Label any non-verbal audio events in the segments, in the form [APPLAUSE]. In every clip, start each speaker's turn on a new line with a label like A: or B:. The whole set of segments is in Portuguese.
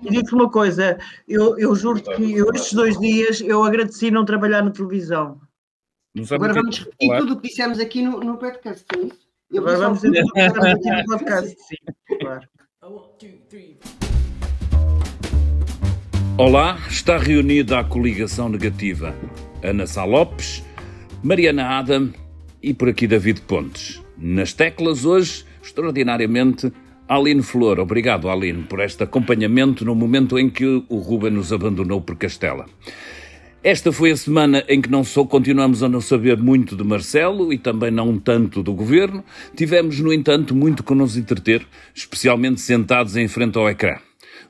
A: E digo-te uma coisa, eu, eu juro que eu, estes dois dias eu agradeci não trabalhar na televisão.
B: Agora vamos repetir tudo o que dissemos aqui no, no podcast, é isso?
A: Eu Agora vamos dizer tudo o que dissemos aqui no podcast, sim, claro.
C: Olá, está reunida a coligação negativa. Ana Sá Lopes, Mariana Adam e por aqui David Pontes. Nas teclas hoje, extraordinariamente, Aline Flor. Obrigado, Aline, por este acompanhamento no momento em que o Ruben nos abandonou por Castela. Esta foi a semana em que não só continuamos a não saber muito de Marcelo e também não tanto do governo, tivemos, no entanto, muito que nos entreter, especialmente sentados em frente ao ecrã.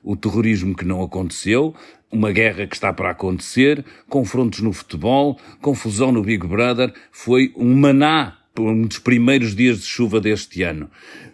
C: O terrorismo que não aconteceu, uma guerra que está para acontecer, confrontos no futebol, confusão no Big Brother, foi um maná um dos primeiros dias de chuva deste ano.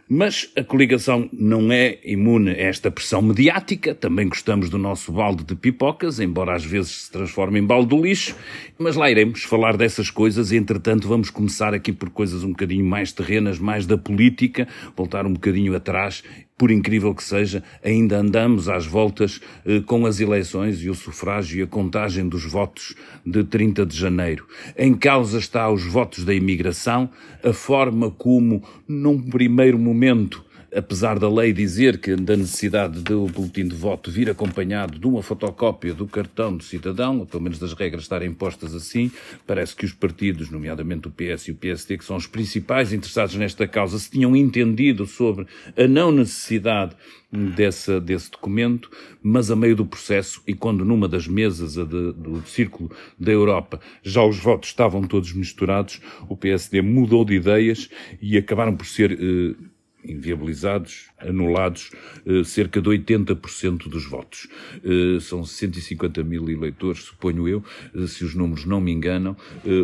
C: Mas a coligação não é imune a esta pressão mediática, também gostamos do nosso balde de pipocas, embora às vezes se transforme em balde do lixo, mas lá iremos falar dessas coisas. E, entretanto, vamos começar aqui por coisas um bocadinho mais terrenas, mais da política, voltar um bocadinho atrás por incrível que seja, ainda andamos às voltas eh, com as eleições e o sufrágio e a contagem dos votos de 30 de janeiro. Em causa está os votos da imigração, a forma como, num primeiro momento, apesar da lei dizer que da necessidade do boletim de voto vir acompanhado de uma fotocópia do cartão do cidadão, ou pelo menos das regras estarem postas assim, parece que os partidos, nomeadamente o PS e o PSD, que são os principais interessados nesta causa, se tinham entendido sobre a não necessidade dessa, desse documento, mas a meio do processo e quando numa das mesas de, do Círculo da Europa já os votos estavam todos misturados, o PSD mudou de ideias e acabaram por ser eh, inviabilizados, anulados eh, cerca de 80% dos votos. Eh, são 150 mil eleitores, suponho eu, eh, se os números não me enganam,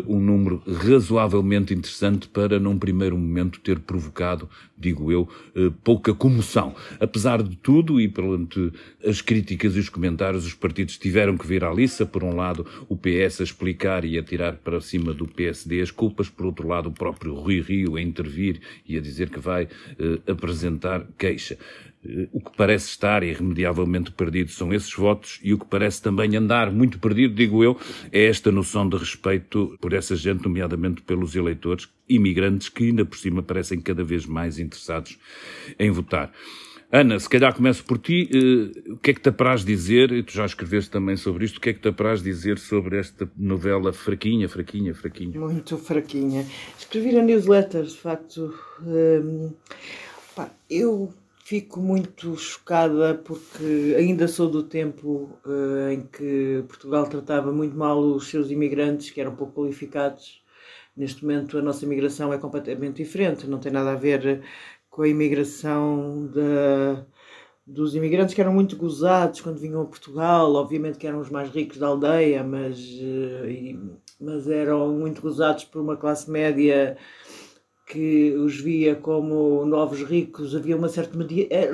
C: um número razoavelmente interessante para, num primeiro momento, ter provocado, digo eu, pouca comoção. Apesar de tudo, e perante as críticas e os comentários, os partidos tiveram que vir à liça, por um lado, o PS a explicar e a tirar para cima do PSD as culpas, por outro lado, o próprio Rui Rio a intervir e a dizer que vai apresentar queixa. Eh, o que parece estar irremediavelmente perdido são esses votos e o que parece também andar muito perdido, digo eu, é esta noção de respeito por essa gente, nomeadamente pelos eleitores imigrantes que ainda por cima parecem cada vez mais interessados em votar. Ana, se calhar começo por ti. Uh, o que é que te apraz dizer, e tu já escreveste também sobre isto, o que é que te apraz dizer sobre esta novela fraquinha, fraquinha, fraquinha?
A: Muito fraquinha. Escrevi na newsletter, de facto. Um Pá, eu fico muito chocada porque ainda sou do tempo uh, em que Portugal tratava muito mal os seus imigrantes, que eram pouco qualificados. Neste momento, a nossa imigração é completamente diferente, não tem nada a ver com a imigração de, dos imigrantes que eram muito gozados quando vinham a Portugal. Obviamente que eram os mais ricos da aldeia, mas, uh, e, mas eram muito gozados por uma classe média que os via como novos ricos, havia uma certa,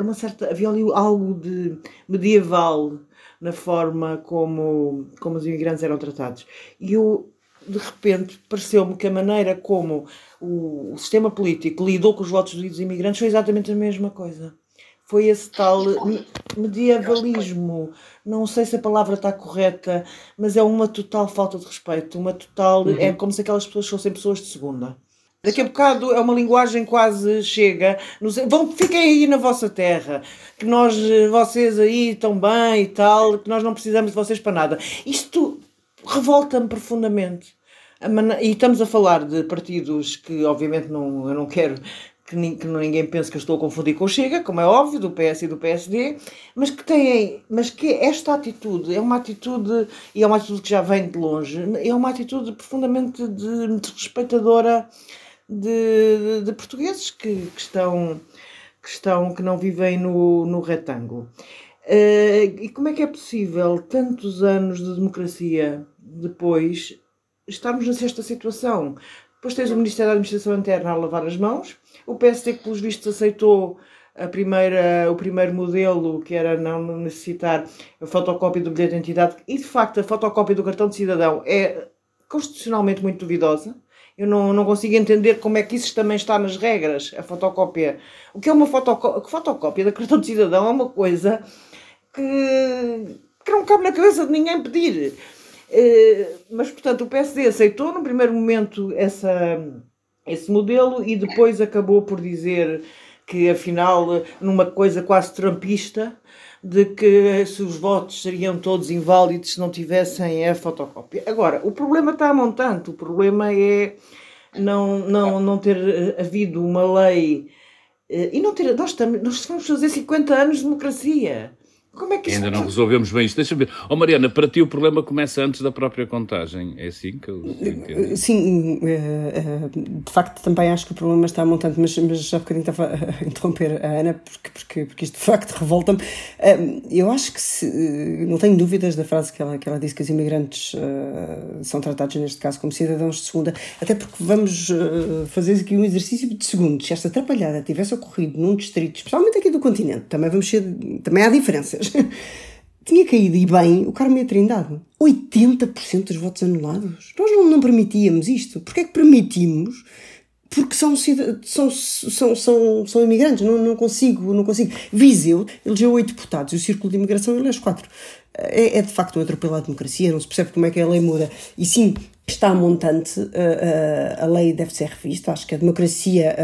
A: uma certa havia ali algo de medieval na forma como, como os imigrantes eram tratados. E eu, de repente, pareceu-me que a maneira como o, o, sistema político lidou com os votos dos imigrantes foi exatamente a mesma coisa. Foi esse tal medievalismo. Não sei se a palavra está correta, mas é uma total falta de respeito. Uma total. Uhum. É como se aquelas pessoas fossem pessoas de segunda. Daqui a bocado é uma linguagem quase chega. Vão, fiquem aí na vossa terra, que nós, vocês aí estão bem e tal, que nós não precisamos de vocês para nada. Isto revolta-me profundamente. E estamos a falar de partidos que, obviamente, não, eu não quero que, ninguém pense que eu estou a confundir com o Chega, como é óbvio, do PS e do PSD, mas que têm, mas que esta atitude é uma atitude, e é uma atitude que já vem de longe, é uma atitude profundamente de, de de, de portugueses que, que, estão, que estão, que não vivem no, no retângulo. Uh, e como é que é possível, tantos anos de democracia depois, estarmos nesta situação? Depois tens o Ministério da Administração Interna a lavar as mãos, o PSD que pelos vistos aceitou a primeira, o primeiro modelo, que era não necessitar a fotocópia do bilhete de identidade, e de facto a fotocópia do cartão de cidadão é constitucionalmente muito duvidosa. Eu não, não consigo entender como é que isso também está nas regras, a fotocópia. O que é uma fotocópia? Fotocópia da cartão de cidadão é uma coisa que, que não cabe na cabeça de ninguém pedir. Uh, mas, portanto, o PSD aceitou no primeiro momento essa, esse modelo e depois acabou por dizer que, afinal, numa coisa quase trampista, de que se os votos seriam todos inválidos se não tivessem a fotocópia. Agora, o problema está montante, o problema é não, não, não ter eh, havido uma lei eh, e não ter. Nós, estamos, nós vamos fazer 50 anos de democracia. Como é que
C: Ainda não resolvemos bem isto. Deixa-me ver. Oh, Mariana, para ti o problema começa antes da própria contagem. É assim que eu entendo?
D: Sim, eh, eh, de facto também acho que o problema está montante, mas, mas já bocadinho estava a [LAUGHS] interromper a Ana, porque, porque, porque isto de facto revolta-me. Eh, eu acho que se, não tenho dúvidas da frase que ela, que ela disse que os imigrantes são tratados, neste caso, como cidadãos de segunda, até porque vamos fazer aqui um exercício de segundos. Se esta atrapalhada tivesse ocorrido num distrito, especialmente aqui do continente, também vamos ser, também há diferenças [LAUGHS] tinha caído e bem o Carmo e a Trindade. 80% dos votos anulados. Nós não, não permitíamos isto. Porquê é que permitimos? Porque são, são, são, são, são imigrantes, não, não consigo, não consigo. Viseu elegeu oito deputados e o Círculo de Imigração elege quatro. É, é de facto um atropelo à democracia, não se percebe como é que a lei muda. E sim, está montante, a, a, a lei deve ser revista. Acho que a democracia,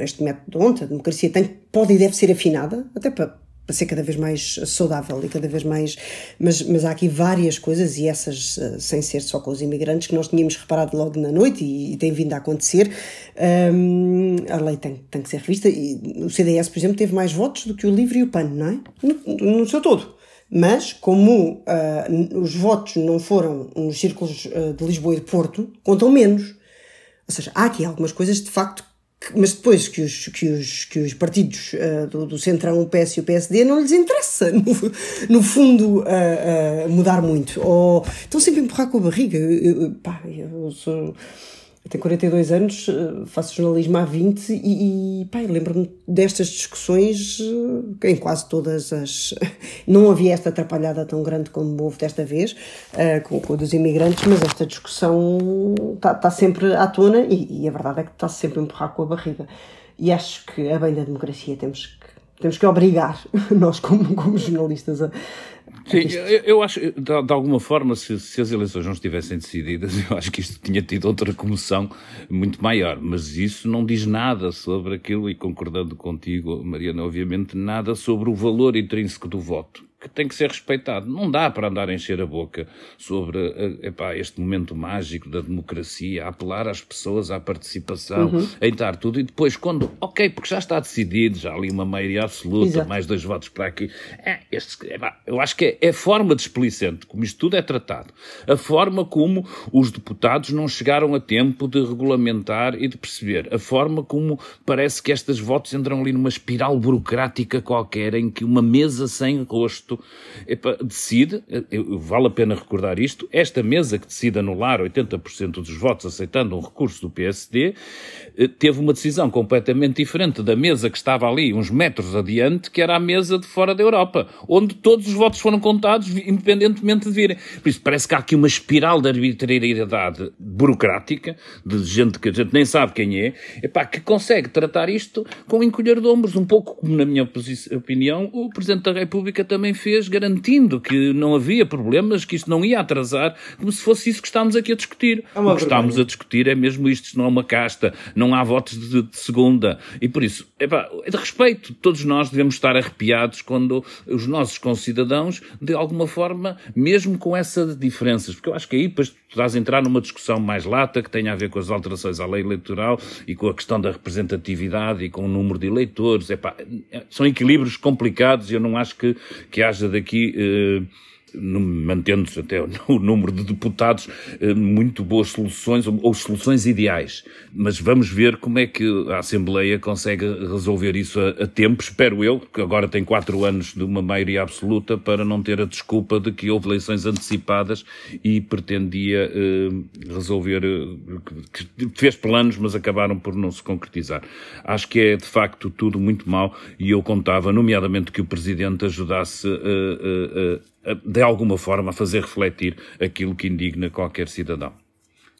D: este método de ontem, a democracia tem, pode e deve ser afinada, até para para ser cada vez mais saudável e cada vez mais. Mas, mas há aqui várias coisas, e essas, eh, sem ser só com os imigrantes, que nós tínhamos reparado logo na noite e, e tem vindo a acontecer. Um, a lei tem, tem que ser revista. E o CDS, por exemplo, teve mais votos do que o LIVRE e o PAN, não é? No, no seu todo. Mas, como uh, os votos não foram nos círculos uh, de Lisboa e de Porto, contam menos. Ou seja, há aqui algumas coisas de facto mas depois que os, que os, que os partidos uh, do, do Centrão, o PS e o PSD, não lhes interessa, [LAUGHS] no, no fundo, uh, uh, mudar muito. Ou estão sempre a empurrar com a barriga. Eu, eu, pá, eu sou eu tenho 42 anos, eh, faço jornalismo há 20 e, e lembro-me destas discussões eh, em quase todas as. [LAUGHS] Não havia esta atrapalhada tão grande como houve desta vez uh, com, com dos imigrantes, mas esta discussão está tá sempre à tona e, e, a verdade é que está sempre a empurrar com a barriga. E acho que, a bem da democracia, temos que temos que obrigar [LAUGHS] nós como, como jornalistas a,
C: Sim, eu, eu acho, de, de, alguma forma, se, se, as eleições não estivessem decididas, [LAUGHS] eu acho que isto tinha tido outra comoção muito maior. Mas isso não diz nada sobre aquilo, e concordando contigo, Mariana, obviamente, nada sobre o valor intrínseco do voto que tem que ser respeitado. Não dá para andar a encher a boca sobre eh, epá, este momento mágico da democracia, a apelar às pessoas à participação, uhum. a entrar tudo, e depois, quando, ok, porque já está decidido, já ali uma maioria absoluta, Exato. mais dois votos para aqui, é, este, epá, eu acho que é, a forma displicente como isto tudo é tratado, a forma como os deputados não chegaram a tempo de regulamentar e de perceber, a forma como parece que estas votos entram ali numa espiral burocrática qualquer, em que uma mesa sem rosto epa, decide, vale a pena recordar isto, esta mesa que decide anular 80% dos votos aceitando um recurso do PSD, eh, teve uma decisão completamente diferente da mesa que estava ali uns metros adiante, que era a mesa de fora da Europa, onde todos os votos foram contados independentemente de virem. Por isso parece que há aqui uma espiral de arbitrariedade burocrática, de gente que a gente nem sabe quem é, epá, que consegue tratar isto com encolher de ombros, um pouco como, na minha opinião, o Presidente da República também fez, garantindo que não havia problemas, que isto não ia atrasar, como se fosse isso que estamos aqui a discutir. É o que estamos a discutir é mesmo isto, isto não é uma casta, não há votos de, de segunda. E por isso, epá, de respeito, todos nós devemos estar arrepiados quando os nossos concidadãos, de alguma forma, mesmo com essas diferenças, porque eu acho que aí depois estás a entrar numa discussão mais lata, que tem a ver com as alterações à lei eleitoral e com a questão da representatividade e com o número de eleitores, epá, são equilíbrios complicados e eu não acho que, que haja daqui. Eh, mantendo-se até [LAUGHS] o número de deputados, eh, muito boas soluções, ou soluções ideais. Mas vamos ver como é que a Assembleia consegue resolver isso a, a tempo, espero eu, que agora tem quatro anos de uma maioria absoluta, para não ter a desculpa de que houve eleições antecipadas e pretendia eh, resolver, eh, fez planos, mas acabaram por não se concretizar. Acho que é, de facto, tudo muito mal e eu contava, nomeadamente, que o Presidente ajudasse a de alguma forma, a fazer refletir aquilo que indigna qualquer cidadão.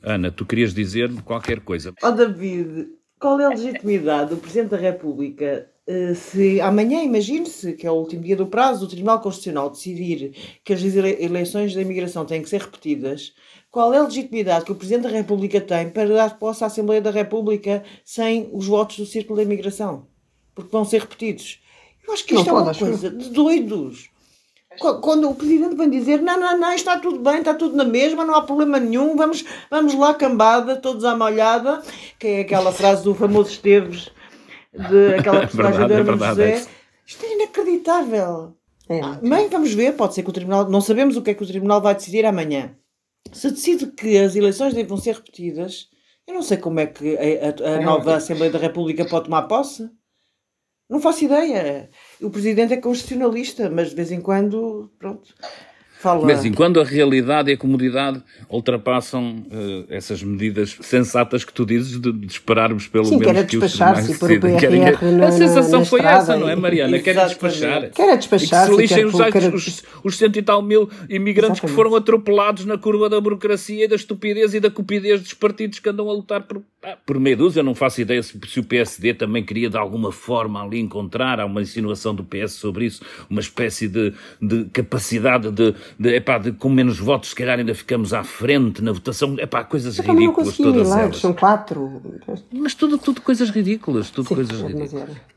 C: Ana, tu querias dizer qualquer coisa.
A: Ó oh, David, qual é a legitimidade do Presidente da República eh, se amanhã, imagine-se, que é o último dia do prazo, o Tribunal Constitucional decidir que as eleições da imigração têm que ser repetidas, qual é a legitimidade que o Presidente da República tem para dar posse à Assembleia da República sem os votos do Círculo da Imigração? Porque vão ser repetidos. Eu acho que isto não é uma coisa de doidos. Quando o Presidente vem dizer não, não, não, está tudo bem, está tudo na mesma, não há problema nenhum, vamos, vamos lá cambada, todos à molhada, que é aquela frase do famoso Esteves, de aquela [LAUGHS] é personagem é verdade, do é José. Isto é inacreditável. É. Bem, vamos ver, pode ser que o Tribunal, não sabemos o que é que o Tribunal vai decidir amanhã. Se decide que as eleições devam ser repetidas, eu não sei como é que a, a, a nova Assembleia da República pode tomar posse. Não faço ideia. O presidente é constitucionalista, mas de vez em quando, pronto.
C: Fala... De vez em quando a realidade e a comodidade ultrapassam uh, essas medidas sensatas que tu dizes de, de esperarmos pelo
D: Sim,
C: menos
D: que os tribunais decidam.
C: Querem... A sensação foi essa, não é, Mariana? Querem despachar.
D: Querem despachar.
C: E que se lixem os, quer... os, os cento e tal mil imigrantes Exatamente. que foram atropelados na curva da burocracia e da estupidez e da cupidez dos partidos que andam a lutar por, ah, por meia dúzia. Eu não faço ideia se, se o PSD também queria de alguma forma ali encontrar, há uma insinuação do PS sobre isso, uma espécie de, de capacidade de de, epá, de, com menos votos, se calhar ainda ficamos à frente na votação. Epá, coisas ridículas todas elas.
D: São quatro.
C: Mas tudo, tudo coisas ridículas, tudo Sim, coisas é ridículas.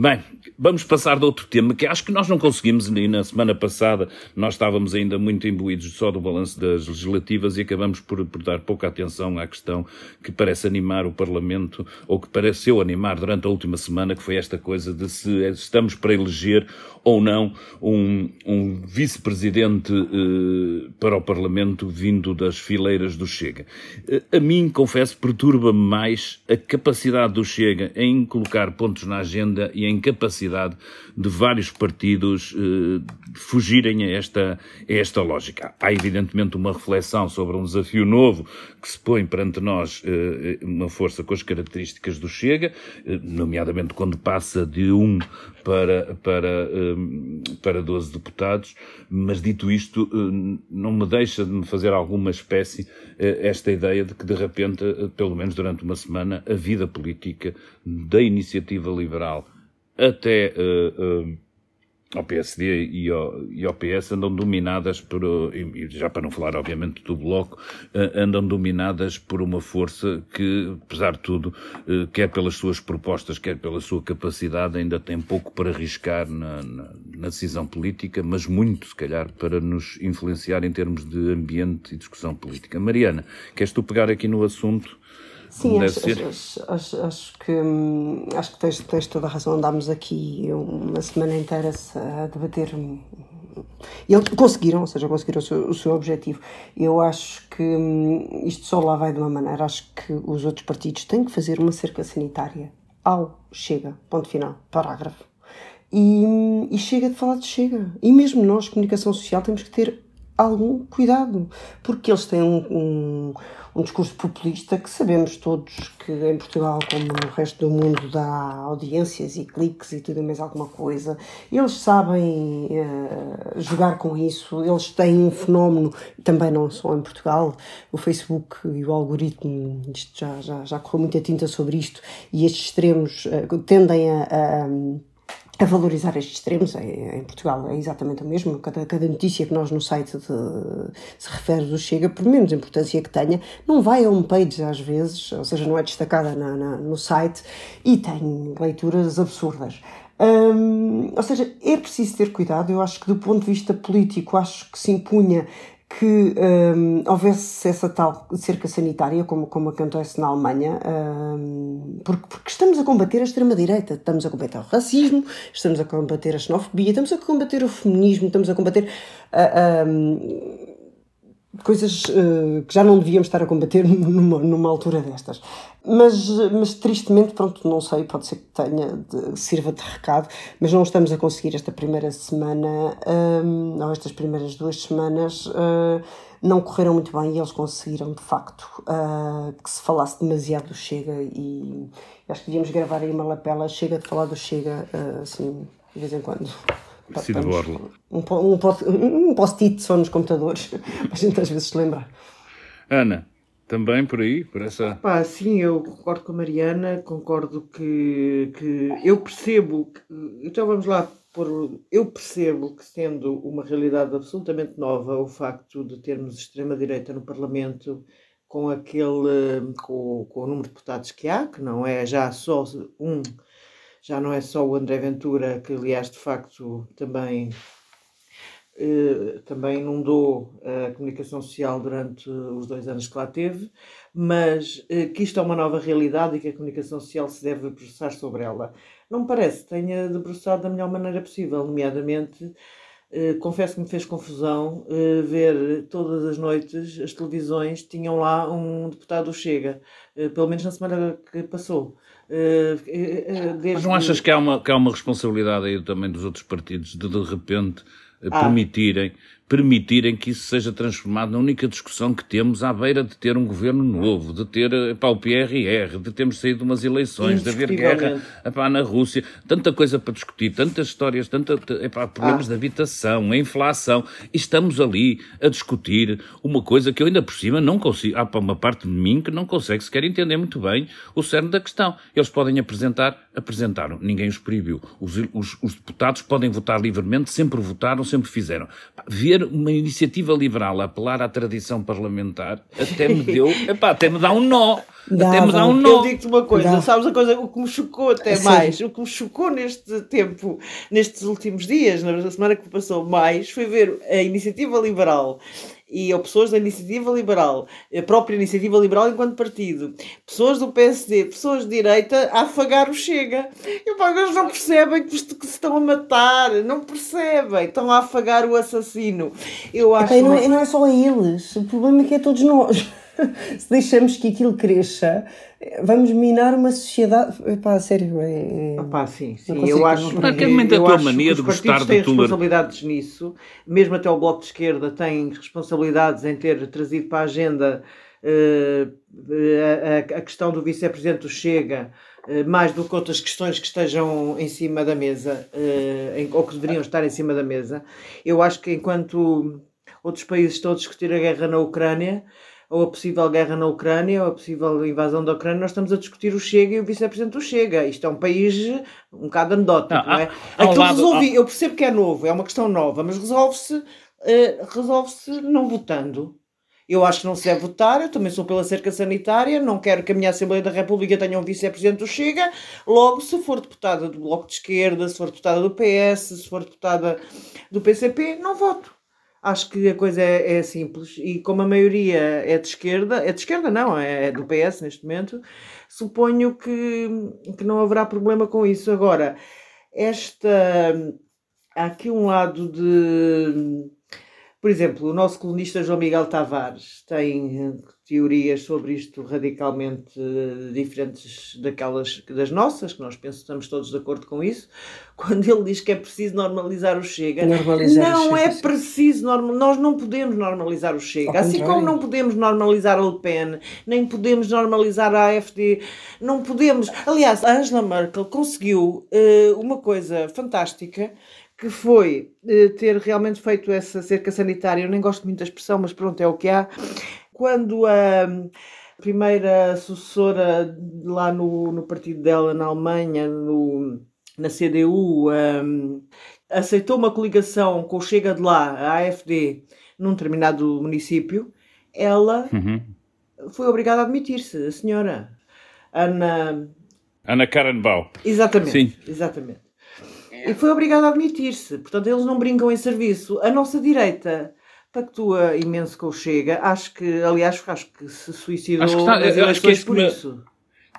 C: Bem, vamos passar de outro tema que acho que nós não conseguimos, e na semana passada nós estávamos ainda muito imbuídos só do balanço das legislativas e acabamos por, por, dar pouca atenção à questão que parece animar o Parlamento, ou que pareceu animar durante a última semana, que foi esta coisa de se estamos para eleger ou não um, um vice-presidente eh, para o Parlamento vindo das fileiras do Chega. Eh, a mim, confesso, perturba-me mais a capacidade do Chega em colocar pontos na agenda e a incapacidade de vários partidos eh, fugirem a esta, a esta lógica. Há, evidentemente, uma reflexão sobre um desafio novo que se põe perante nós eh, uma força com as características do Chega, eh, nomeadamente quando passa de um para, para, eh, para 12 deputados, mas dito isto, não me deixa de me fazer alguma espécie esta ideia de que, de repente, pelo menos durante uma semana, a vida política da iniciativa liberal até ao PSD e ao, e ao PS andam dominadas por, e já para não falar obviamente do Bloco, eh, andam dominadas por uma força que, apesar de tudo, quer pelas suas propostas, quer pela sua capacidade, ainda tem pouco para arriscar na, na, na decisão política, mas muito, se calhar, para nos influenciar em termos de ambiente e discussão política. Mariana, queres tu pegar aqui no assunto?
D: Sim, acho, acho, acho, acho, que, hum, acho que tens, tens toda a razão. Andámos aqui uma semana inteira a debater. Hum, e eles conseguiram, ou seja, conseguiram o seu, o seu objetivo. Eu acho que hum, isto só lá vai de uma maneira. Acho que os outros partidos têm que fazer uma cerca sanitária ao Chega, ponto final, parágrafo. E, e chega de falar de Chega. E mesmo nós, comunicação social, temos que ter algum cuidado, porque eles têm um, um, um, discurso populista que sabemos todos que em Portugal, como no resto do mundo, dá audiências e cliques e tudo mais alguma coisa. Eles sabem uh, jogar com isso, eles têm um fenómeno, também não só em Portugal, o Facebook e o algoritmo, isto já, já, já correu muita tinta sobre isto, e estes extremos uh, tendem a, a a valorizar estes extremos. Em Portugal é exatamente o mesmo. Cada, cada notícia que nós no site de, se refere do Chega, por menos importância que tenha, não vai a homepage às vezes, ou seja, não é destacada na, na, no site e tem leituras absurdas. Hum, ou seja, é preciso ter cuidado. Eu acho que, do ponto de vista político, acho que se impunha que um, houvesse essa tal cerca sanitária, como, como acontece na Alemanha, um, porque, porque estamos a combater a extrema-direita, estamos a combater o racismo, estamos a combater a xenofobia, estamos a combater o feminismo, estamos a combater uh, um, coisas uh, que já não devíamos estar a combater [LAUGHS] numa, numa altura destas. Mas, mas tristemente, pronto, não sei, pode ser que tenha, de, sirva de recado, mas não estamos a conseguir esta primeira semana, um, ou estas primeiras duas semanas, uh, não correram muito bem e eles conseguiram, de facto, uh, que se falasse demasiado do Chega e acho que devíamos gravar aí uma lapela, chega de falar do Chega, assim, de vez em quando.
C: Cid Borla.
D: Um, um, um post-it só nos computadores, [LAUGHS] a gente às vezes se lembrar.
C: Ana, também por aí, por essa.
A: Pá, sim, eu concordo com a Mariana, concordo que, que eu percebo que, então vamos lá por eu percebo que sendo uma realidade absolutamente nova o facto de termos extrema direita no Parlamento com aquele com, com o número de deputados que há, que não é já só um, já não é só o André Ventura, que aliás de facto também eh, também inundou a comunicação social durante os dois anos que lá teve, mas eh, que isto é uma nova realidade e que a comunicação social se deve processar sobre ela. Não me parece que tenha debruçado da melhor maneira possível, nomeadamente, confesso que me fez confusão ver todas as noites as televisões tinham lá um deputado Chega, pelo menos na semana que passou.
C: Mas não achas que há, uma, que há uma responsabilidade aí também dos outros partidos de de repente ah. Permitirem que isso seja transformado na única discussão que temos à beira de ter um governo novo, de ter epá, o PRR, de termos saído de umas eleições, de haver guerra epá, na Rússia, tanta coisa para discutir, tantas histórias, tanta, epá, problemas ah. de habitação, a inflação, e estamos ali a discutir uma coisa que eu ainda por cima não consigo, há para uma parte de mim que não consegue sequer entender muito bem o cerne da questão. Eles podem apresentar, apresentaram, ninguém os proibiu. Os, os, os deputados podem votar livremente, sempre votaram, sempre fizeram. Ver ver uma iniciativa liberal apelar à tradição parlamentar até me deu, [LAUGHS] epá, até me dá um nó. Dava. Até me dá um nó.
A: Eu digo-te uma coisa, Dava. sabes a coisa, o que me chocou até Sim. mais, o que me chocou neste tempo, nestes últimos dias, na semana que passou mais, foi ver a iniciativa liberal e ou pessoas da Iniciativa Liberal, a própria Iniciativa Liberal enquanto partido, pessoas do PSD, pessoas de direita a afagar o Chega. E pá, eles não percebem que, que se estão a matar, não percebem, estão a afagar o assassino. Eu acho
D: e não, é, não é só a eles, o problema é que é todos nós. [LAUGHS] se deixamos que aquilo cresça, vamos minar uma sociedade. Epá, sério, é.
A: Epá, sim, sim. Eu acho,
C: Praticamente a tua mania de gostar
A: de tudo. responsabilidades nisso, mesmo até o Bloco de Esquerda tem responsabilidades em ter trazido para a agenda uh, a, a, questão do vice-presidente do Chega. Uh, mais do que outras questões que estejam em cima da mesa, uh, em, ou que deveriam estar em cima da mesa, eu acho que enquanto outros países estão a discutir a guerra na Ucrânia, ou a possível guerra na Ucrânia, ou a possível invasão da Ucrânia, nós estamos a discutir o Chega e o vice-presidente do Chega. Isto é um país um bocado anedótico, não, não é? Aquilo lado, resolvi, eu percebo que é novo, é uma questão nova, mas resolve-se uh, resolve-se não votando. Eu acho que não se deve votar, eu também sou pela cerca sanitária, não quero que a minha Assembleia da República tenha um vice-presidente do Chega. Logo, se for deputada do Bloco de Esquerda, se for deputada do PS, se for deputada do PCP, não voto. Acho que a coisa é, é, simples e como a maioria é de esquerda, é de esquerda não, é do PS neste momento, suponho que, que não haverá problema com isso. Agora, esta há aqui um lado de por exemplo, o nosso colunista João Miguel Tavares tem teorias sobre isto radicalmente diferentes daquelas das nossas, que nós pensamos todos de acordo com isso, [LAUGHS] quando ele diz que é preciso normalizar o Chega. Normalizar não o Chega, é sim. preciso, normal, nós não podemos normalizar o Chega, assim como não podemos normalizar a Le Pen, nem podemos normalizar a AfD, não podemos. Aliás, a Angela Merkel conseguiu uh, uma coisa fantástica que foi uh, ter realmente feito essa cerca sanitária. Eu nem gosto muito da expressão, mas pronto, é o que há. Quando a primeira sucessora lá no, no partido dela na Alemanha, no, na CDU, um, aceitou uma coligação com o Chega de lá, a AFD, num determinado município, ela uhum. foi obrigada a admitir-se, a senhora Ana.
C: Ana Karenbau.
A: Exatamente. Sim. Exatamente. E foi obrigado a admitir-se. Portanto, eles não brincam em serviço. A nossa direita pactua imenso com o Chega. Acho que, aliás, acho que se suicidou acho que está, nas acho que por isso.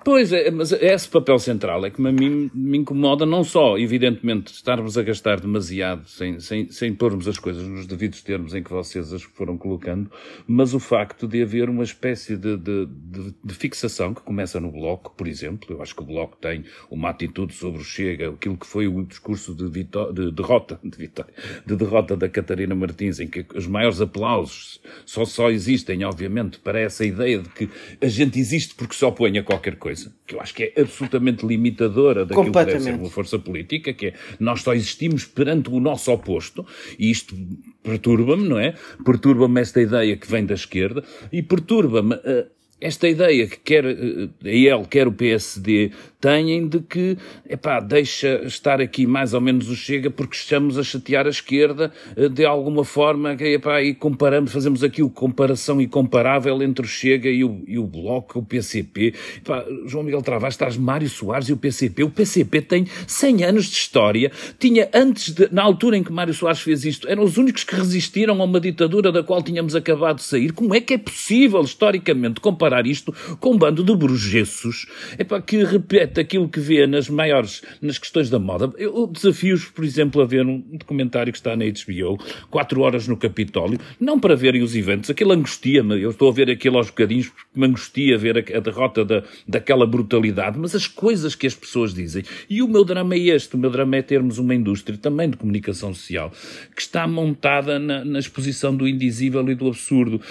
C: Pois, é, mas esse papel central é que a mim me incomoda não só, evidentemente, estarmos a gastar demasiado sem, sem, sem pormos as coisas nos devidos termos em que vocês as foram colocando, mas o facto de haver uma espécie de, de, de, de fixação que começa no Bloco, por exemplo. Eu acho que o Bloco tem uma atitude sobre o Chega, aquilo que foi o discurso de, de derrota, de, vitória, de derrota da Catarina Martins, em que os maiores aplausos só, só existem, obviamente, para essa ideia de que a gente existe porque se opõe a qualquer coisa coisa que eu acho que é absolutamente limitadora daquilo que deve ser uma força política, que é nós só existimos perante o nosso oposto, e isto perturba-me, não é? Perturba-me esta ideia que vem da esquerda, e perturba-me uh, esta ideia que quer eh, a ele, quer o PSD têm de que, epá, deixa estar aqui mais ou menos o Chega porque estamos a chatear a esquerda eh, de alguma forma, epá, e comparamos, fazemos aqui o comparação incomparável entre o Chega e o, e o Bloco, o PCP. Epá, João Miguel Travas, estás Mário Soares e o PCP. O PCP tem 100 anos de história, tinha antes, de, na altura em que Mário Soares fez isto, eram os únicos que resistiram a uma ditadura da qual tínhamos acabado de sair. Como é que é possível, historicamente, comparar isto com um bando de brugessos epá, que repete aquilo que vê nas maiores, nas questões da moda. Eu desafio-os, por exemplo, a ver um documentário que está na HBO, 4 horas no Capitólio, não para verem os eventos, aquilo angustia-me, eu estou a ver aquilo aos bocadinhos porque me angustia ver a, a derrota da, daquela brutalidade, mas as coisas que as pessoas dizem. E o meu drama é este, o meu drama é termos uma indústria também de comunicação social que está montada na, na exposição do indizível e do absurdo.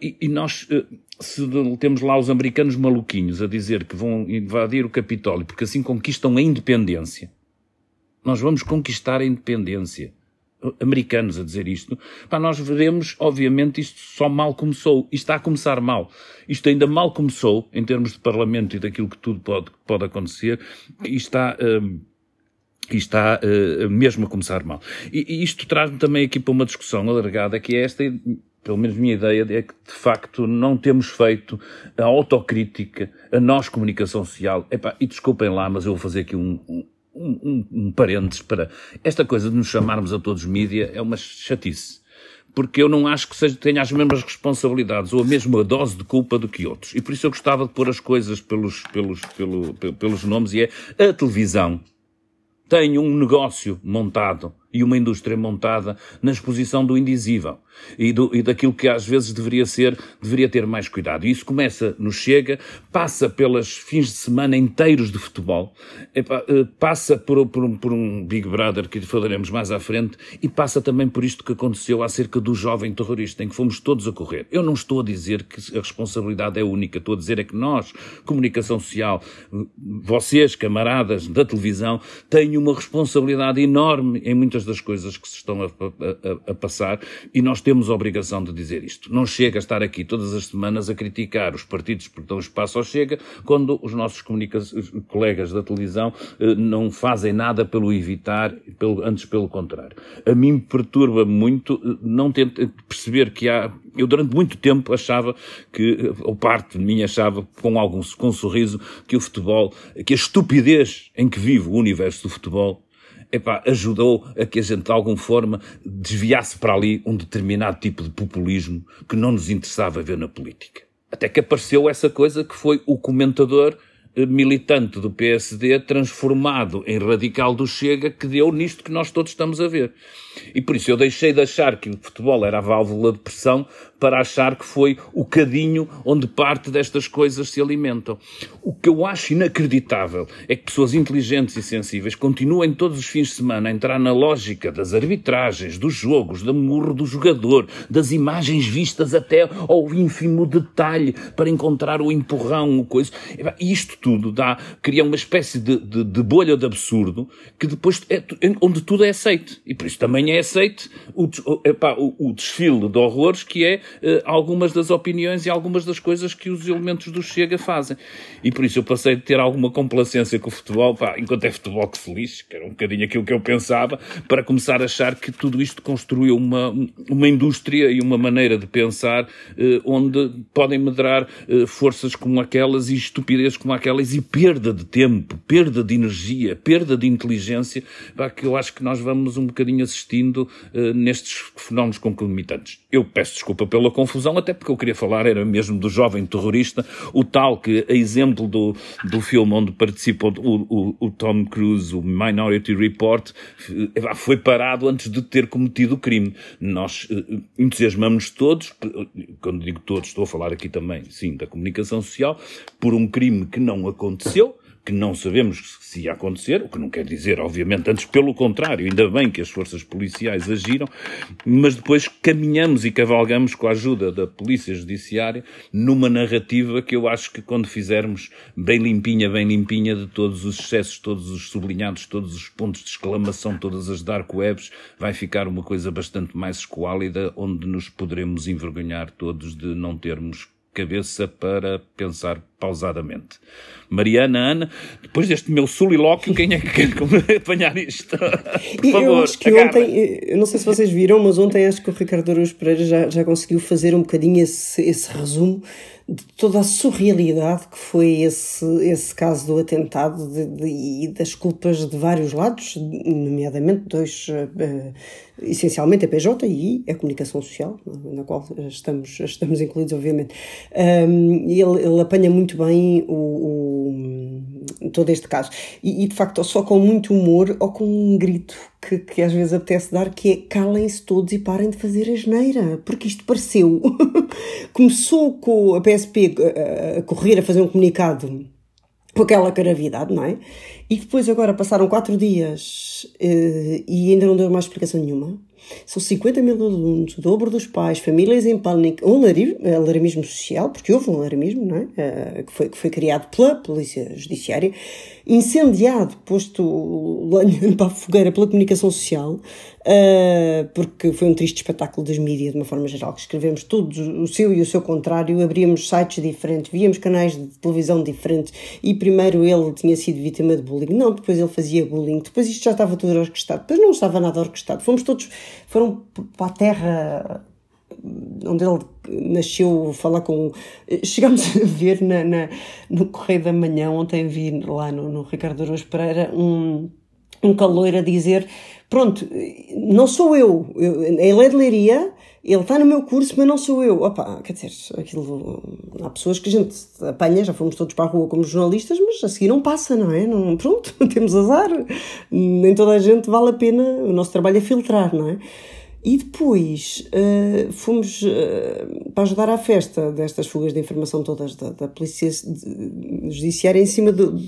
C: e, e nós eh, se temos lá os americanos maluquinhos a dizer que vão invadir o Capitólio porque assim conquistam a independência, nós vamos conquistar a independência. Americanos a dizer isto, pá, nós veremos, obviamente, isto só mal começou. Isto está a começar mal. Isto ainda mal começou, em termos de Parlamento e daquilo que tudo pode, pode acontecer, e está. Hum, e está uh, mesmo a começar mal. E, e isto traz-me também aqui para uma discussão alargada, que é esta, pelo menos minha ideia é que de facto não temos feito a autocrítica, a nós comunicação social. Epá, e desculpem lá, mas eu vou fazer aqui um, um, um, um parênteses para esta coisa de nos chamarmos a todos mídia é uma chatice. Porque eu não acho que seja, tenha as mesmas responsabilidades ou a mesma dose de culpa do que outros. E por isso eu gostava de pôr as coisas pelos, pelos, pelo, pelos nomes e é a televisão tem um negócio montado e uma indústria montada na exposição do indizível e, do, e daquilo que às vezes deveria ser, deveria ter mais cuidado. E isso começa no Chega, passa pelos fins de semana inteiros de futebol, eh, passa por, por, por um Big Brother que falaremos mais à frente e passa também por isto que aconteceu acerca do jovem terrorista, em que fomos todos a correr. Eu não estou a dizer que a responsabilidade é única, estou a dizer é que nós, comunicação social, vocês, camaradas da televisão, têm uma responsabilidade enorme em muitas das coisas que se estão a, a, a passar e nós temos a obrigação de dizer isto. Não chega a estar aqui todas as semanas a criticar os partidos porque dão espaço ao Chega, quando os nossos colegas da televisão eh, não fazem nada pelo evitar, pelo, antes pelo contrário. A mim perturba muito eh, não perceber que há. Eu durante muito tempo achava que, ou parte de mim achava, com algum com um sorriso, que o futebol, que a estupidez em que vive o universo do futebol epá, ajudou a que a gente de alguma forma desviasse para ali um determinado tipo de populismo que não nos interessava ver na política. Até que apareceu essa coisa que foi o comentador militante do PSD transformado em radical do Chega que deu nisto que nós todos estamos a ver. E por isso eu deixei de achar que o futebol era a válvula de pressão para achar que foi o cadinho onde parte destas coisas se alimentam. O que eu acho inacreditável é que pessoas inteligentes e sensíveis continuem todos os fins de semana a entrar na lógica das arbitragens, dos jogos, da murro do jogador, das imagens vistas até ao ínfimo detalhe para encontrar o empurrão, o coisa. Isto tudo dá, cria uma espécie de, de, de bolha de absurdo que depois é, onde tudo é aceito. E por isso também é aceito o, epá, o, o desfile de horrores que é uh, algumas das opiniões e algumas das coisas que os elementos do Chega fazem. E por isso eu passei de ter alguma complacência com o futebol, pá, enquanto é futebol que feliz, que era um bocadinho aquilo que eu pensava, para começar a achar que tudo isto construiu uma, uma indústria e uma maneira de pensar uh, onde podem medrar uh, forças como aquelas e estupidez como aquelas e perda de tempo, perda de energia, perda de inteligência, pá, que eu acho que nós vamos um bocadinho assistindo nestes fenómenos concomitantes. Eu peço desculpa pela confusão, até porque eu queria falar era mesmo do jovem terrorista, o tal que, a exemplo do, do filme onde participou o, o, o Tom Cruise, o Minority Report, eh, foi parado antes de ter cometido o crime. Nós uh, entusiasmamos todos, quando digo todos, estou a falar aqui também, sim, da comunicação social, por um crime que não aconteceu, que não sabemos se ia acontecer, o que não quer dizer, obviamente, antes pelo contrário, ainda bem que as forças policiais agiram, mas depois caminhamos e cavalgamos com a ajuda da Polícia Judiciária numa narrativa que eu acho que quando fizermos bem limpinha, bem limpinha de todos os excessos, todos os sublinhados, todos os pontos de exclamação, todas as dark webs, vai ficar uma coisa bastante mais esquálida, onde nos poderemos envergonhar todos de não termos cabeça para pensar pausadamente. Mariana, Ana, depois deste meu solilóquio, quem é que quer apanhar isto? Por favor,
D: eu acho que agarra. ontem, eu não sei se vocês viram, mas ontem acho que o Ricardo Araújo Pereira já, já conseguiu fazer um bocadinho esse, esse resumo de toda a surrealidade que foi esse, esse caso do atentado de, de, e das culpas de vários lados, nomeadamente dois, uh, essencialmente a PJ e a comunicação social, na qual estamos, estamos incluídos, obviamente. Um, ele, ele apanha muito bem o, o todo este caso. E, e, de facto, só com muito humor ou com um grito que, que às vezes apetece dar, que é calem-se todos e parem de fazer a geneira, porque isto pareceu. [LAUGHS] Começou com a PSP a, a correr a fazer um comunicado com aquela gravidade, não é? E depois agora passaram quatro dias uh, e ainda não deu mais explicação nenhuma. São 50 mil alunos, o dobro dos pais, famílias em pânico, um alarmismo social, porque houve um alarmismo, não é? Uh, que, foi, que foi criado pela Polícia Judiciária, incendiado, posto lenha [LAUGHS] para a fogueira pela comunicação social, uh, porque foi um triste espetáculo das mídias, de uma forma geral, que escrevemos todos o seu e o seu contrário, abríamos sites diferentes, víamos canais de televisão diferentes, e primeiro ele tinha sido vítima de bullying, não, depois ele fazia bullying, depois isto já estava tudo orquestrado, depois não estava nada orquestrado, fomos todos, foram para a terra onde ele nasceu, falar com. Chegámos a ver na, na, no Correio da Manhã, ontem vi lá no, no Ricardo Araújo Pereira, um, um calor a dizer: Pronto, não sou eu, eu ele é de Leiria, ele está no meu curso, mas não sou eu. Opa, quer dizer, aquilo. Há pessoas que a gente apanha, já fomos todos para a rua como jornalistas, mas a seguir não passa, não é? Não, pronto, [LAUGHS] temos azar. Nem toda a gente vale a pena, o nosso trabalho é filtrar, não é? E depois uh, fomos uh, para ajudar à festa destas fugas de informação todas da, da Polícia Judiciária em cima do,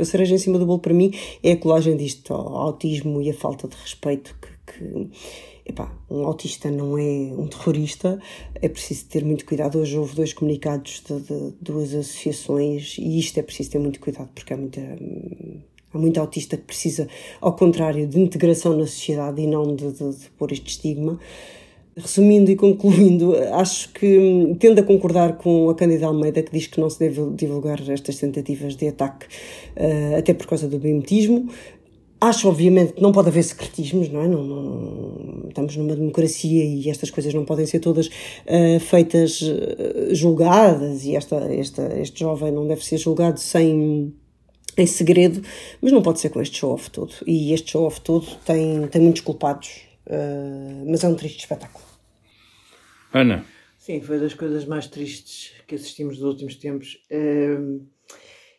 D: a cereja em cima do bolo para mim é a colagem disto ao autismo e a falta de respeito que, que epá, um autista não é um terrorista, é preciso ter muito cuidado. Hoje houve dois comunicados de, de duas associações e isto é preciso ter muito cuidado porque há muita Há muito autista que precisa, ao contrário, de integração na sociedade e não de, de, de pôr este estigma. Resumindo e concluindo, [LAUGHS] acho que hum, tendo a concordar com a Cândida Almeida, que diz que não se deve divulgar estas tentativas de ataque, uh, até por causa do bimetismo. Acho, obviamente, que não pode haver secretismos, não é? Não, não, estamos numa democracia e estas coisas não podem ser todas uh, feitas uh, julgadas e esta, esta, este jovem não deve ser julgado sem em segredo, mas não pode ser com este show-off todo. E este show-off todo tem, tem muitos culpados, uh, mas é um triste espetáculo.
C: Ana.
A: Sim, foi das coisas mais tristes que assistimos nos últimos tempos. Uh,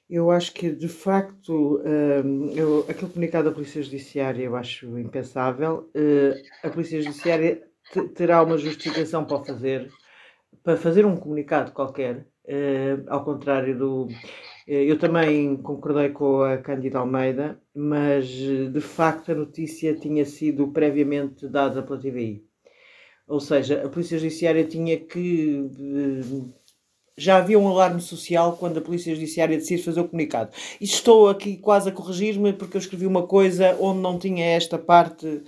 A: eu acho que, de facto, uh, eu, aquele comunicado da Polícia Judiciária eu acho impensável. a Polícia Judiciária terá uma justificação para fazer, para fazer um comunicado qualquer, ao contrário do eu também concordei com a Cândida Almeida, mas de facto a notícia tinha sido previamente dada pela TVI. Ou seja, a Polícia Judiciária tinha que. Eh, já havia um alarme social quando a Polícia Judiciária decide fazer o comunicado. E estou aqui quase a corrigir-me porque eu escrevi uma coisa onde não tinha esta parte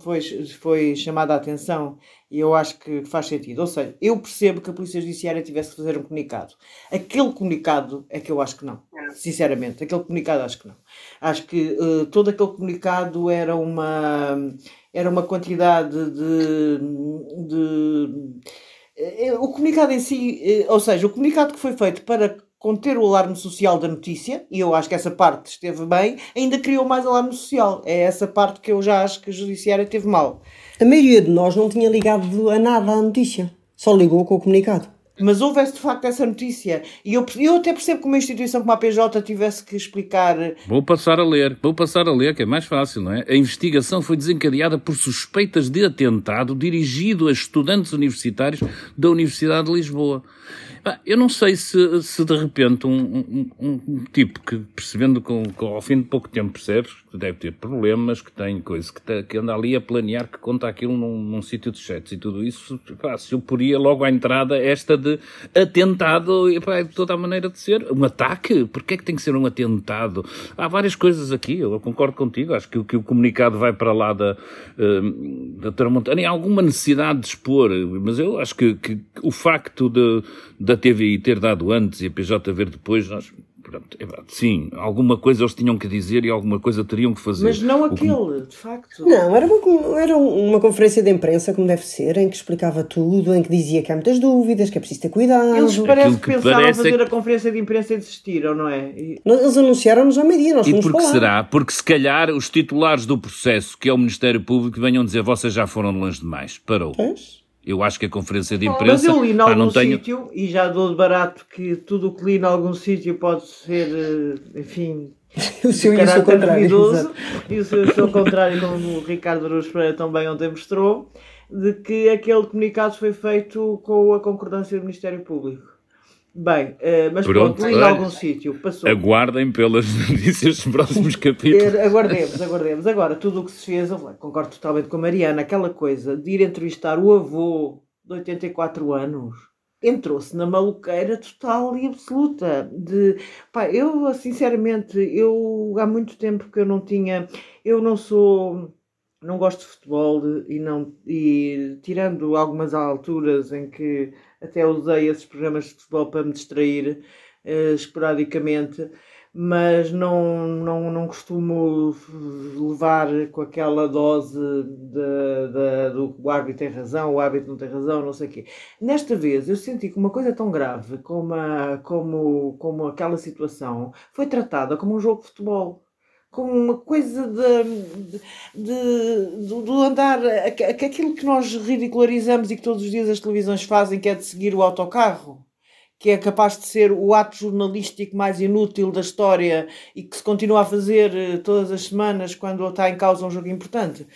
A: foi, foi chamada a atenção e eu acho que faz sentido. Ou seja, eu percebo que a Polícia Judiciária tivesse que fazer um comunicado. Aquele comunicado é que eu acho que não. Sinceramente, aquele comunicado acho que não. Acho que uh, todo aquele comunicado era uma, era uma quantidade de. de uh, o comunicado em si, uh, ou seja, o comunicado que foi feito para conter o alarme social da notícia, e eu acho que essa parte esteve bem, ainda criou mais alarme social. É essa parte que eu já acho que a Judiciária teve mal.
D: A maioria de nós não tinha ligado a nada à notícia, só ligou com o comunicado.
A: Mas houvesse de facto essa notícia. E eu, eu até percebo que uma instituição como a PJ tivesse que explicar.
C: Vou passar a ler, vou passar a ler, que é mais fácil, não é? A investigação foi desencadeada por suspeitas de atentado dirigido a estudantes universitários da Universidade de Lisboa. Eu não sei se, se de repente um, um, um tipo que, percebendo com, ao fim de pouco tempo, percebes que deve ter problemas, que tem coisas, que, tá, que anda ali a planear, que conta aquilo num, num sítio de chats e tudo isso, pá, se eu poria logo à entrada esta de atentado, e, pá, de toda a maneira de ser. Um ataque? Porquê é que tem que ser um atentado? Há várias coisas aqui, eu concordo contigo, acho que, que o comunicado vai para lá da, uh, da Tramontana. Há alguma necessidade de expor, mas eu acho que, que o facto de, de da TVI ter dado antes e a PJ ver depois, nós Pronto, é sim, alguma coisa eles tinham que dizer e alguma coisa teriam que fazer.
A: Mas não aquele, que... de facto.
D: Não, era uma, era uma conferência de imprensa, como deve ser, em que explicava tudo, em que dizia que há muitas dúvidas, que é preciso ter cuidado.
A: Eles parece que, que pensaram parece fazer é que... a conferência de imprensa e desistiram, não é?
D: E... Eles anunciaram-nos ao meio-dia, nós
C: E por que será? Porque se calhar os titulares do processo, que é o Ministério Público, venham dizer vocês já foram longe demais. Parou. Pois? Eu acho que a conferência de imprensa. Mas
A: eu li em algum tenho... sítio, e já dou de barato que tudo o que li em algum sítio pode ser, eh, enfim. [LAUGHS]
D: o seu e o seu contrário.
A: e o seu, o seu contrário, como o Ricardo Aruz Pereira também ontem mostrou, de que aquele comunicado foi feito com a concordância do Ministério Público. Bem, uh, mas pronto, pronto em algum sítio, passou.
C: Aguardem pelas [LAUGHS] notícias dos próximos [LAUGHS] capítulos.
A: aguardemos, aguardemos. Agora, tudo o que se fez, eu concordo totalmente com a Mariana, aquela coisa de ir entrevistar o avô de 84 anos, entrou-se na maluqueira total e absoluta. De, pá, eu, sinceramente, eu há muito tempo que eu não tinha, eu não sou não gosto de futebol e não e tirando algumas alturas em que até usei esses programas de futebol para me distrair uh, esporadicamente, mas não, não, não costumo levar com aquela dose de, de, do o árbitro tem razão, o árbitro não tem razão, não sei o quê. Nesta vez eu senti que uma coisa tão grave como, a, como, como aquela situação foi tratada como um jogo de futebol como uma coisa de, de, de, de andar, aquilo que nós ridicularizamos e que todos os dias as televisões fazem, que é de seguir o autocarro, que é capaz de ser o ato jornalístico mais inútil da história e que se continua a fazer eh, todas as semanas quando está em causa um jogo importante.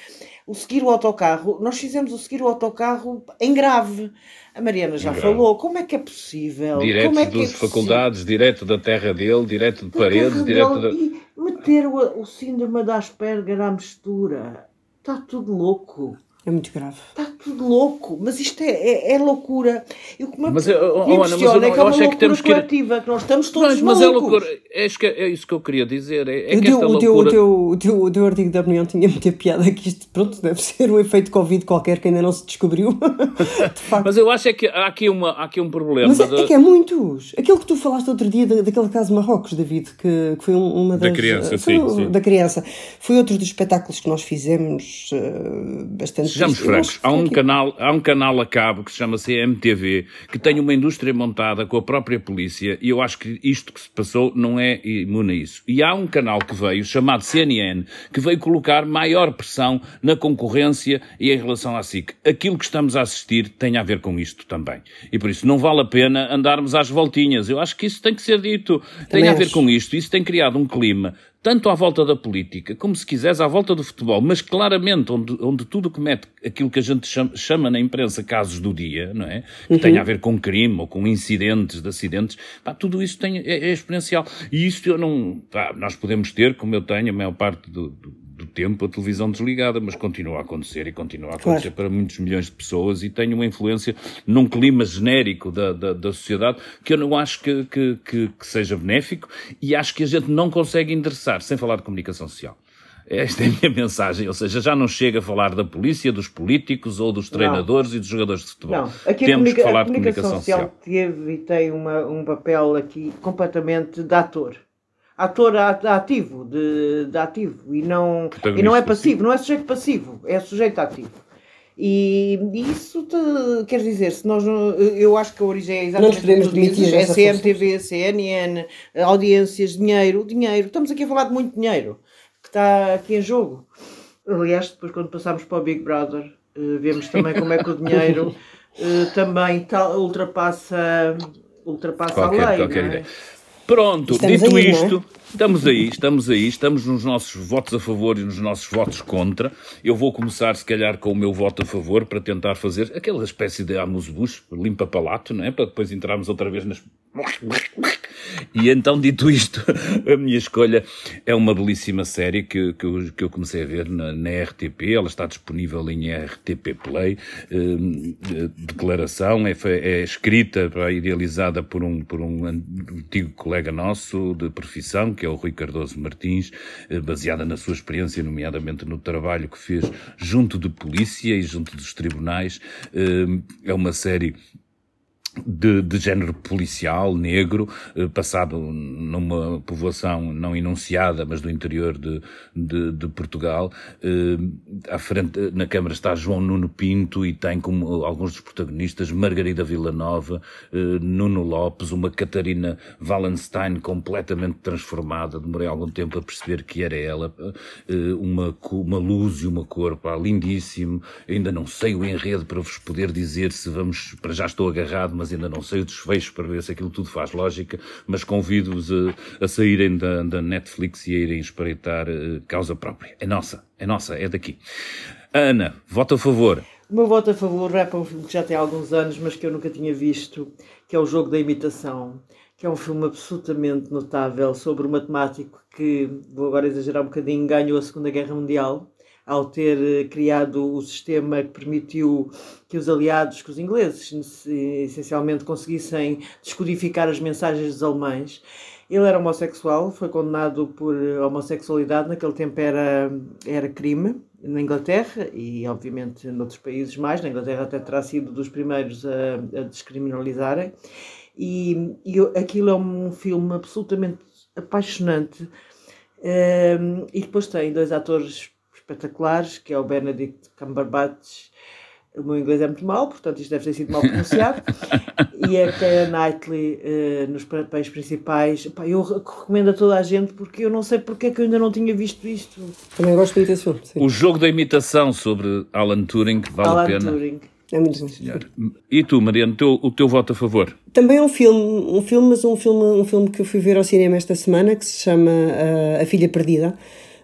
A: O seguir o autocarro, nós fizemos o seguir o autocarro em grave. A Mariana já falou, como é que é possível?
C: Direto
A: é
C: das é faculdades, direto da terra dele, direto de paredes, direto da... E
A: meter o, o síndrome da Asperger à mistura. Está tudo louco.
D: É muito grave.
A: Está tudo louco, mas isto é, é, é loucura. Eu, como
C: mas, oh, oh, Ana, mas eu,
A: é que é uma é que temos que... coletiva, que nós estamos todos
C: mas, mas é loucura. É, é, isso que eu queria dizer. É, é
D: o, teu, loucura... o, teu, o, teu, o teu artigo da opinião tinha muita piada que isto, pronto, deve ser um efeito Covid qualquer que ainda não se descobriu. [LAUGHS]
C: de mas eu acho é que há aqui, uma, há aqui um problema.
D: Mas é, de... é que é muitos. Aquilo que tu falaste outro dia da, daquele caso Marrocos, David, que, que foi uma das...
C: Da criança, sim, sim.
D: Da criança. Foi outro dos espetáculos que nós fizemos uh, bastante...
C: Sejamos francos, há um, canal, há um canal a cabo que se chama CMTV, que tem uma indústria montada com a própria polícia, e eu acho que isto que se passou não é imune a isso. E há um canal que veio, chamado CNN, que veio colocar maior pressão na concorrência e em relação à SIC. Aquilo que estamos a assistir tem a ver com isto também. E por isso não vale a pena andarmos às voltinhas. Eu acho que isso tem que ser dito. Tem a ver com isto. Isso tem criado um clima tanto à volta da política, como se quiseres à volta do futebol, mas claramente onde, onde tudo comete aquilo que a gente chama, chama na imprensa casos do dia, não é? Que uhum. tem a ver com crime ou com incidentes de acidentes, pá, tudo isso tem, é, é exponencial. E isto eu não, pá, nós podemos ter, como eu tenho, a maior parte do, do tempo a televisão desligada, mas continua a acontecer e continua a acontecer claro. para muitos milhões de pessoas e tem uma influência num clima genérico da, da, da sociedade que eu não acho que, que, que, que seja benéfico e acho que a gente não consegue endereçar, sem falar de comunicação social. Esta é a minha mensagem, ou seja, já não chega a falar da polícia, dos políticos ou dos treinadores não. e dos jogadores de futebol. Não. Aqui Temos que falar de comunicação social. social.
A: teve e tem uma, um papel aqui completamente de ator ator ativo, de, de ativo, e não, e não é passivo, não é sujeito passivo, é sujeito ativo. E isso te, quer dizer, se nós não, eu acho que a origem é exatamente
D: o que dizes,
A: é CMTV, CNN, audiências, dinheiro, dinheiro, estamos aqui a falar de muito dinheiro que está aqui em jogo. Aliás, depois quando passamos para o Big Brother, eh, vemos também como é que o dinheiro [LAUGHS] eh, também ultrapassa, ultrapassa qualquer, a lei. Qualquer é? ideia.
C: Pronto, estamos dito aí, é? isto, estamos aí, estamos aí, estamos nos nossos votos a favor e nos nossos votos contra. Eu vou começar, se calhar, com o meu voto a favor para tentar fazer aquela espécie de amuse-bouche, limpa-palato, não é? Para depois entrarmos outra vez nas e então, dito isto, [LAUGHS] a minha escolha é uma belíssima série que, que, eu, que eu comecei a ver na, na, RTP. Ela está disponível em RTP Play. Eh, declaração é, é escrita, idealizada por um, por um antigo colega nosso de profissão, que é o Rui Cardoso Martins, eh, baseada na sua experiência, nomeadamente no trabalho que fez junto de polícia e junto dos tribunais. Eh, é uma série de, de género policial, negro, eh, passado numa povoação não enunciada, mas do interior de, de, de Portugal. Eh, à frente, na Câmara está João Nuno Pinto e tem como alguns dos protagonistas Margarida Villanova, eh, Nuno Lopes, uma Catarina Wallenstein completamente transformada. Demorei algum tempo a perceber que era ela. Uma, uma luz e uma cor, pá, lindíssimo. Ainda não sei o enredo para vos poder dizer se vamos, para já estou agarrado, mas mas ainda não sei o desfecho para ver se aquilo tudo faz lógica, mas convido-vos a, a, saírem da, da, Netflix e a irem espreitar uh, causa própria. É nossa, é nossa, é daqui. Ana, voto a favor.
A: O meu voto a favor é para um filme que já tem alguns anos, mas que eu nunca tinha visto, que é O Jogo da Imitação, que é um filme absolutamente notável sobre um matemático que, vou agora exagerar um bocadinho, ganhou a Segunda Guerra Mundial ao ter eh, criado o sistema que permitiu que os aliados, que os ingleses, essencialmente conseguissem descodificar as mensagens dos alemães. Ele era homossexual, foi condenado por homossexualidade, naquele tempo era, era crime na Inglaterra e, obviamente, noutros países mais. Na Inglaterra até terá sido dos primeiros a, a descriminalizarem. E, e aquilo é um filme absolutamente apaixonante. Um, ehm, e depois tem dois atores espetaculares, que é o Benedict Cumberbatch. O meu inglês é muito mau, portanto isto deve ter sido mal pronunciado. e a Keira Knightley uh, nos papéis principais. Pá, eu recomendo a toda a gente porque eu não sei porque é que eu ainda não tinha visto isto.
D: Também gosto muito desse filme.
C: Sim. O jogo da imitação sobre Alan Turing vale
A: Alan
C: a pena.
A: Turing.
D: É muito bom.
C: E tu, Mariana, o teu, o teu voto a favor?
D: Também é um filme, um filme, mas um filme, um filme que eu fui ver ao cinema esta semana que se chama uh, A Filha Perdida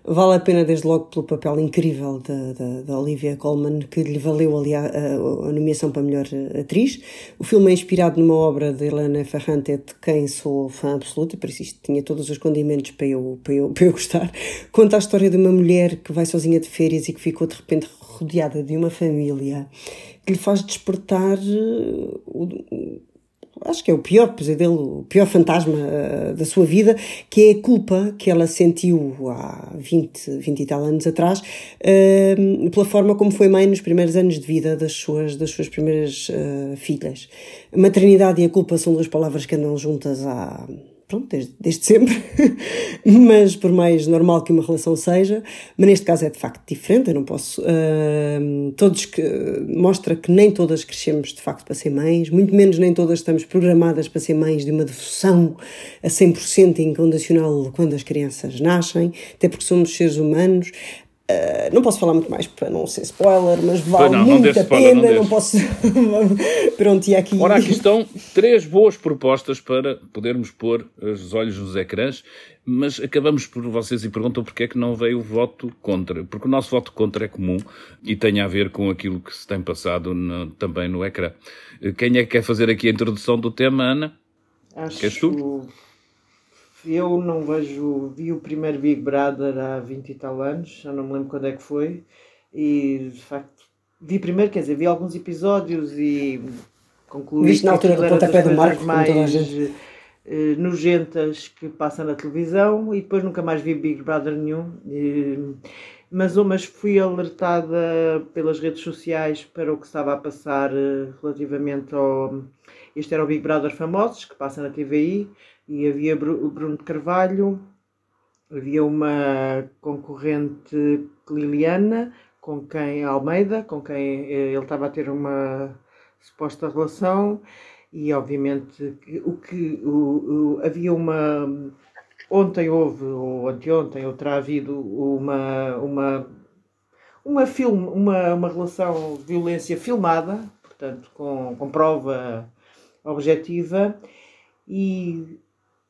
D: Vale a pena, desde logo, pelo papel incrível da, da, da Olivia Colman, que lhe valeu ali a, a, nomeação para melhor atriz. O filme é inspirado numa obra de Helena Ferrante, de quem sou fã absoluta, por isso isto tinha todos os condimentos para eu, para, eu, para eu gostar. Conta a história de uma mulher que vai sozinha de férias e que ficou de repente rodeada de uma família que lhe faz despertar uh, o, acho que é o pior pesadelo, o pior fantasma uh, da sua vida, que é a culpa que ela sentiu há 20, 20 e tal anos atrás, uh, pela forma como foi mãe nos primeiros anos de vida das suas, das suas primeiras uh, filhas. Maternidade e a culpa são duas palavras que andam juntas há pronto, desde, desde sempre, [LAUGHS] mas por mais normal que uma relação seja, mas neste caso é de facto diferente, eu não posso, uh, todos que, mostra que nem todas crescemos de facto para ser mães, muito menos nem todas estamos programadas para ser mães de uma devoção a 100% incondicional quando as crianças nascem, até porque somos seres humanos, Uh, não posso falar muito mais para não ser spoiler, mas vale não, muito não a spoiler, pena. Não, não posso. [LAUGHS] Pronto, e aqui.
C: Ora, aqui estão três boas propostas para podermos pôr os olhos nos ecrãs, mas acabamos por vocês e perguntam porque é que não veio o voto contra. Porque o nosso voto contra é comum e tem a ver com aquilo que se tem passado no, também no ecrã. Quem é que quer fazer aqui a introdução do tema, Ana?
A: Acho Queres tu? Eu não vejo. Vi o primeiro Big Brother há 20 e tal anos, já não me lembro quando é que foi, e de facto vi primeiro, quer dizer, vi alguns episódios e concluí
D: Viste na altura do pontapé do Marco,
A: mais uh, nojentas que passa na televisão e depois nunca mais vi Big Brother nenhum. E, mas, mas fui alertada pelas redes sociais para o que estava a passar uh, relativamente ao. Este era o Big Brother Famosos, que passa na TVI e havia o Bruno Carvalho, havia uma concorrente Liliana, com quem Almeida, com quem eh, ele estava a ter uma suposta relação, e obviamente o que o, o, havia uma ontem houve, ou anteontem, ou terá havido uma, uma, uma, filme, uma, uma relação violência filmada, portanto, com, com prova objetiva, e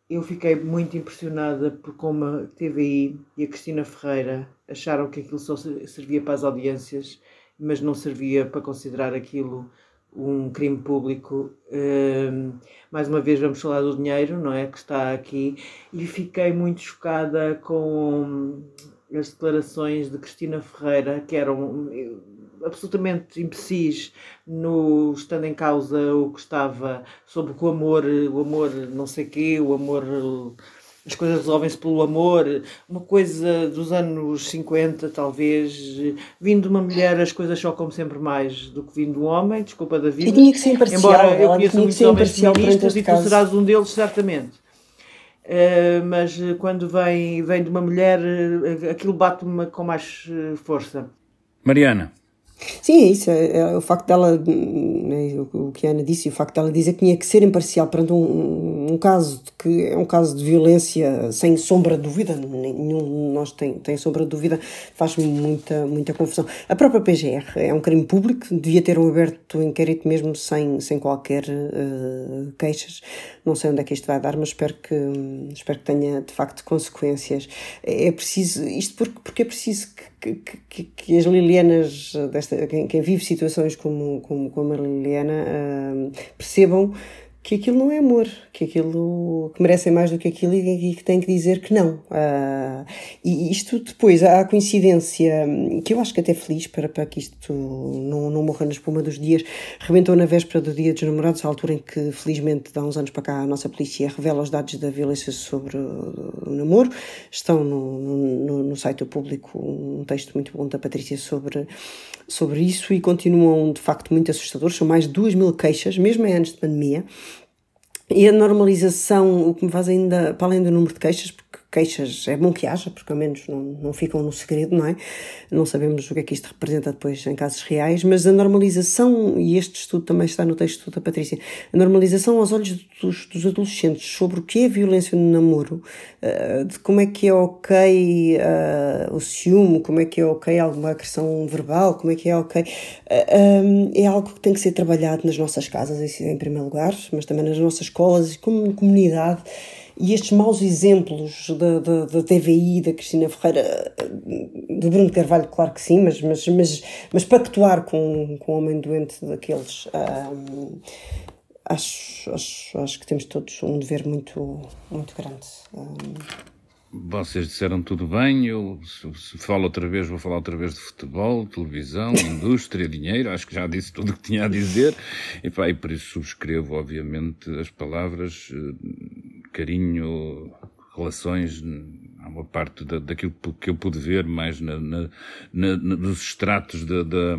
A: eu fiquei muito impressionada por como a TVI e a Cristina Ferreira acharam que aquilo só servia para as audiências, mas não servia para considerar aquilo um crime público. Um, mais uma vez vamos falar do dinheiro, não é? Que está aqui. E fiquei muito chocada com as declarações de Cristina Ferreira, que eram absolutamente imprecis no estando em causa o que estava sobre o amor, o amor não sei quê, o amor as coisas resolvem-se pelo amor, uma coisa dos anos 50, talvez, vindo de uma mulher as coisas chocam sempre mais do que vindo de um homem, desculpa da vida.
D: E tinha que ser imparcial,
A: Embora eu conheça muitos homens feministas e tu serás um deles, certamente. Uh, mas quando vem, vem de uma mulher, uh, aquilo bate-me com mais força.
C: Mariana.
D: Sim, é isso. É, é o facto dela, né, o que a Ana disse, o facto dela dizer que tinha que ser imparcial perante um, um caso que é um caso de violência sem sombra de dúvida, nenhum de nós tem, tem sombra de dúvida, faz-me muita, muita confusão. A própria PGR é um crime público, devia ter um aberto inquérito mesmo sem, sem qualquer uh, queixas. Não sei onde é que isto vai dar, mas espero que, espero que tenha de facto consequências. É preciso, isto porque, porque é preciso que, que, que, que as Lilianas desta quem, quem vive situações como, como, como a Liliana uh, percebam que aquilo não é amor, que aquilo que merecem mais do que aquilo e que têm que dizer que não. Uh, e isto depois, há a coincidência, que eu acho que até feliz para, para que isto não, não morra na espuma dos dias, rebentou na véspera do Dia dos Namorados, a altura em que, felizmente, há uns anos para cá, a nossa polícia revela os dados da violência sobre o namoro. Estão no, no, no site público um texto muito bom da Patrícia sobre, sobre isso e continuam, de facto, muito assustadores. São mais de duas mil queixas, mesmo em anos de pandemia. E a normalização, o que me faz ainda, para além do número de queixas, porque queixas é bom que haja, porque ao menos não, não ficam no segredo, não é? Não sabemos o que é que isto representa depois em casos reais, mas a normalização, e este estudo também está no texto da Patrícia, a normalização aos olhos dos, dos adolescentes sobre o que é violência no namoro, uh, de como é que é ok uh, o ciúme, como é que é ok alguma agressão verbal, como é que é ok. Uh, um, é algo que tem que ser trabalhado nas nossas casas, em primeiro lugar, mas também nas nossas escolas e como comunidade. E estes maus exemplos da, da, da TVI, da Cristina Ferreira, do Bruno Carvalho, claro que sim, mas, mas, mas, mas pactuar com, com o homem doente daqueles, hum, acho, acho, acho que temos todos um dever muito, muito grande. Hum.
C: Vocês disseram tudo bem, eu se, falo outra vez, vou falar outra vez de futebol, televisão, [LAUGHS] indústria, dinheiro, acho que já disse tudo o que tinha a dizer, e, pá, e por isso subscrevo, obviamente, as palavras, eh, carinho, relações, há uma parte da, daquilo que eu pude ver mais na, na, na, nos extratos da, da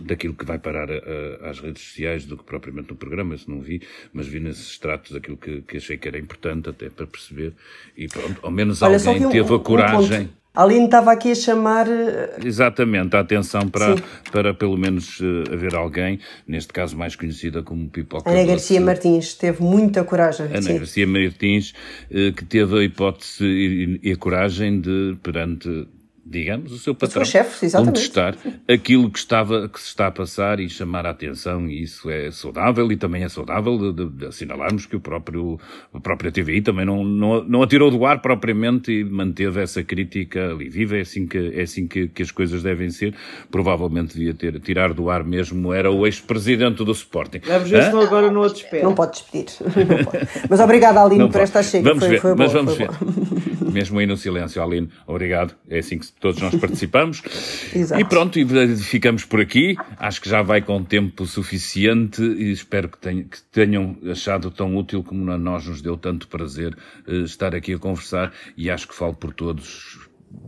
C: daquilo que vai parar a, às redes sociais do que propriamente no programa, isso não vi, mas vi nesses extratos aquilo que, que achei que era importante até para perceber. E pronto, ao menos Olha, alguém um, teve a coragem. Um
D: a Aline estava aqui a chamar. Eh,
C: Exatamente, a atenção para, para pelo menos uh, haver alguém, neste caso mais conhecida como Pipoca.
D: Ana Garcia Martins teve muita coragem.
C: Ana sim. Garcia Martins, uh, que teve a hipótese e, e a coragem de, perante digamos, o seu patrão,
D: chefe,
C: contestar aquilo que, estava, que se está a passar e chamar a atenção, e isso é saudável, e também é saudável de, de, de assinalarmos que o próprio, a própria TVI também não, não, não atirou do ar propriamente e manteve essa crítica ali viva, é assim que, é assim que, que as coisas devem ser, provavelmente devia ter, tirar do ar mesmo, era o ex-presidente do Sporting.
A: Vamos ver se agora não a
D: despedir. Não pode despedir. [LAUGHS] Não pode. Mas obrigado, Aline, por esta chega.
C: Vamos
D: foi,
C: ver,
D: foi
C: mas vamos ver. [LAUGHS] mesmo aí no silêncio, Aline, obrigado, é assim que todos nós participamos. [LAUGHS]
D: Exato.
C: E pronto, e ficamos por aqui. Acho que já vai com tempo suficiente e espero que, tenham, que tenham achado tão útil como a nós nos deu tanto prazer uh, estar aqui a conversar e acho que falo por todos,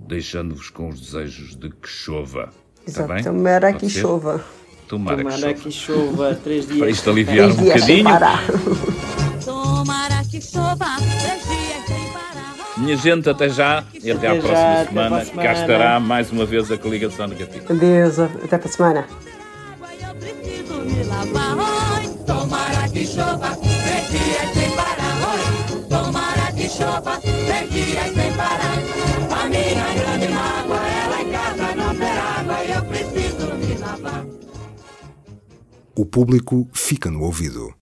C: deixando-vos com os desejos de que chova. Está bem?
D: Tomara que chova.
C: Tomara,
A: Tomara que, chova. três dias.
C: Para isto aliviar um bocadinho.
E: Tomara que chova, três dias.
C: Minha gente, até já e até, até à próxima já, semana. semana. Cá estará mais uma vez a coligação negativa.
D: Adeus, até para a semana.
E: Tomara que chova, três dias sem parar. Tomara que chova, três dias sem parar. A minha grande mágoa, ela em casa não ter água e eu preciso me lavar.
F: O público fica no ouvido.